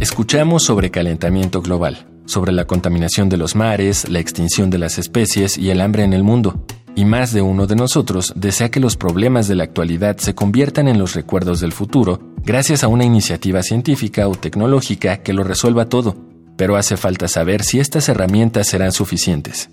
Escuchamos sobre calentamiento global, sobre la contaminación de los mares, la extinción de las especies y el hambre en el mundo. Y más de uno de nosotros desea que los problemas de la actualidad se conviertan en los recuerdos del futuro gracias a una iniciativa científica o tecnológica que lo resuelva todo, pero hace falta saber si estas herramientas serán suficientes.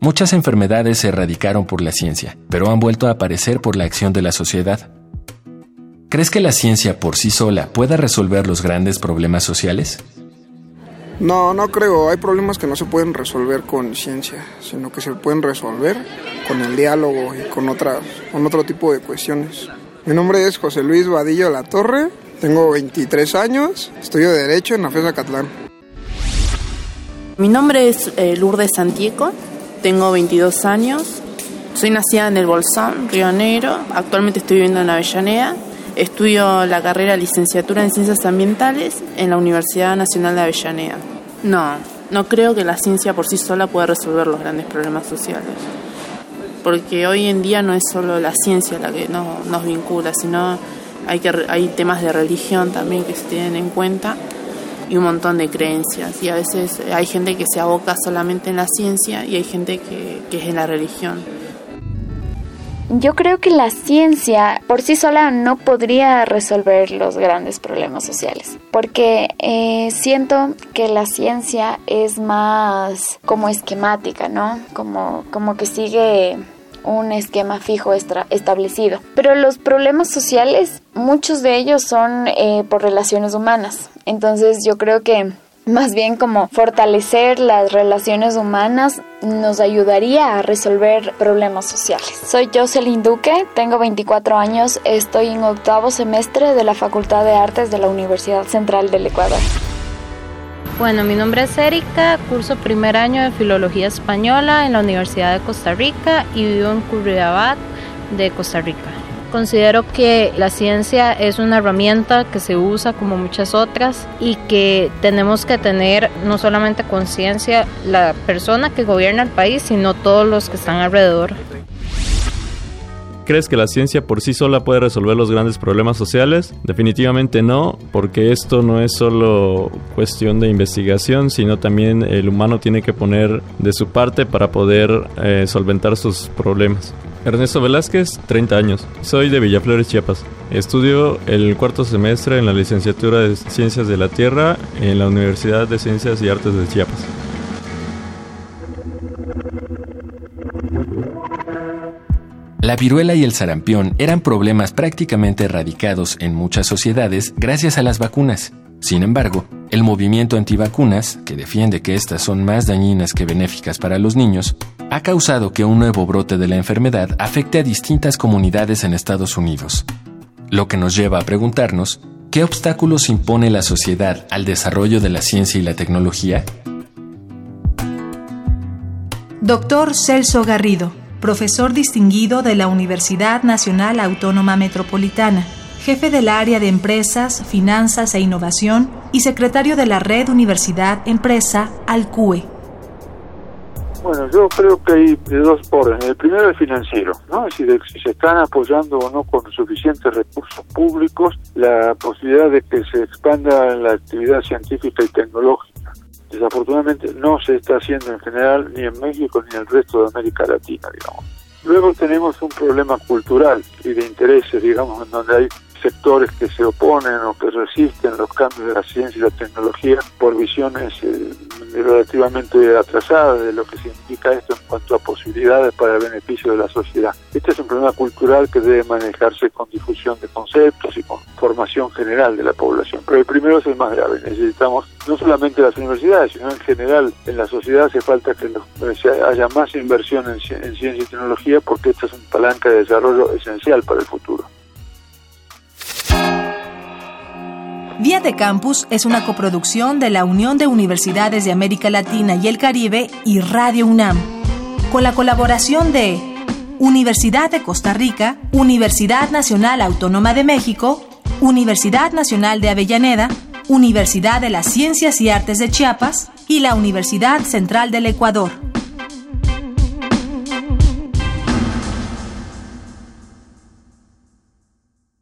Muchas enfermedades se erradicaron por la ciencia, pero han vuelto a aparecer por la acción de la sociedad. ¿Crees que la ciencia por sí sola pueda resolver los grandes problemas sociales? No, no creo. Hay problemas que no se pueden resolver con ciencia, sino que se pueden resolver con el diálogo y con, otra, con otro tipo de cuestiones. Mi nombre es José Luis Vadillo La Torre, tengo 23 años, estudio Derecho en la FESA Catlán. Mi nombre es eh, Lourdes Santiago, tengo 22 años, soy nacida en el Bolsón, Río Negro, actualmente estoy viviendo en Avellaneda Estudio la carrera licenciatura en Ciencias Ambientales en la Universidad Nacional de Avellaneda. No, no creo que la ciencia por sí sola pueda resolver los grandes problemas sociales. Porque hoy en día no es solo la ciencia la que nos vincula, sino hay, que, hay temas de religión también que se tienen en cuenta y un montón de creencias. Y a veces hay gente que se aboca solamente en la ciencia y hay gente que, que es en la religión. Yo creo que la ciencia por sí sola no podría resolver los grandes problemas sociales, porque eh, siento que la ciencia es más como esquemática, ¿no? Como, como que sigue un esquema fijo establecido. Pero los problemas sociales, muchos de ellos son eh, por relaciones humanas. Entonces yo creo que más bien como fortalecer las relaciones humanas nos ayudaría a resolver problemas sociales. Soy Jocelyn Duque, tengo 24 años, estoy en octavo semestre de la Facultad de Artes de la Universidad Central del Ecuador. Bueno, mi nombre es Erika, curso primer año de Filología Española en la Universidad de Costa Rica y vivo en Curridabat de Costa Rica. Considero que la ciencia es una herramienta que se usa como muchas otras y que tenemos que tener no solamente conciencia la persona que gobierna el país, sino todos los que están alrededor. ¿Crees que la ciencia por sí sola puede resolver los grandes problemas sociales? Definitivamente no, porque esto no es solo cuestión de investigación, sino también el humano tiene que poner de su parte para poder eh, solventar sus problemas. Ernesto Velázquez, 30 años. Soy de Villaflores, Chiapas. Estudio el cuarto semestre en la licenciatura de Ciencias de la Tierra en la Universidad de Ciencias y Artes de Chiapas. La viruela y el sarampión eran problemas prácticamente erradicados en muchas sociedades gracias a las vacunas. Sin embargo, el movimiento antivacunas, que defiende que estas son más dañinas que benéficas para los niños, ha causado que un nuevo brote de la enfermedad afecte a distintas comunidades en Estados Unidos. Lo que nos lleva a preguntarnos, ¿qué obstáculos impone la sociedad al desarrollo de la ciencia y la tecnología? Doctor Celso Garrido, profesor distinguido de la Universidad Nacional Autónoma Metropolitana, jefe del área de empresas, finanzas e innovación y secretario de la Red Universidad Empresa, ALCUE. Bueno, yo creo que hay de dos órdenes. El primero es financiero, ¿no? Es decir, si se están apoyando o no con suficientes recursos públicos la posibilidad de que se expanda la actividad científica y tecnológica. Desafortunadamente no se está haciendo en general ni en México ni en el resto de América Latina, digamos. Luego tenemos un problema cultural y de intereses, digamos, en donde hay sectores que se oponen o que resisten los cambios de la ciencia y la tecnología por visiones eh, relativamente atrasadas de lo que significa esto en cuanto a posibilidades para el beneficio de la sociedad. Este es un problema cultural que debe manejarse con difusión de conceptos y con formación general de la población. Pero el primero es el más grave. Necesitamos no solamente las universidades, sino en general en la sociedad hace falta que haya más inversión en, en ciencia y tecnología porque esta es una palanca de desarrollo esencial para el futuro. Vía de Campus es una coproducción de la Unión de Universidades de América Latina y el Caribe y Radio UNAM, con la colaboración de Universidad de Costa Rica, Universidad Nacional Autónoma de México, Universidad Nacional de Avellaneda, Universidad de las Ciencias y Artes de Chiapas y la Universidad Central del Ecuador.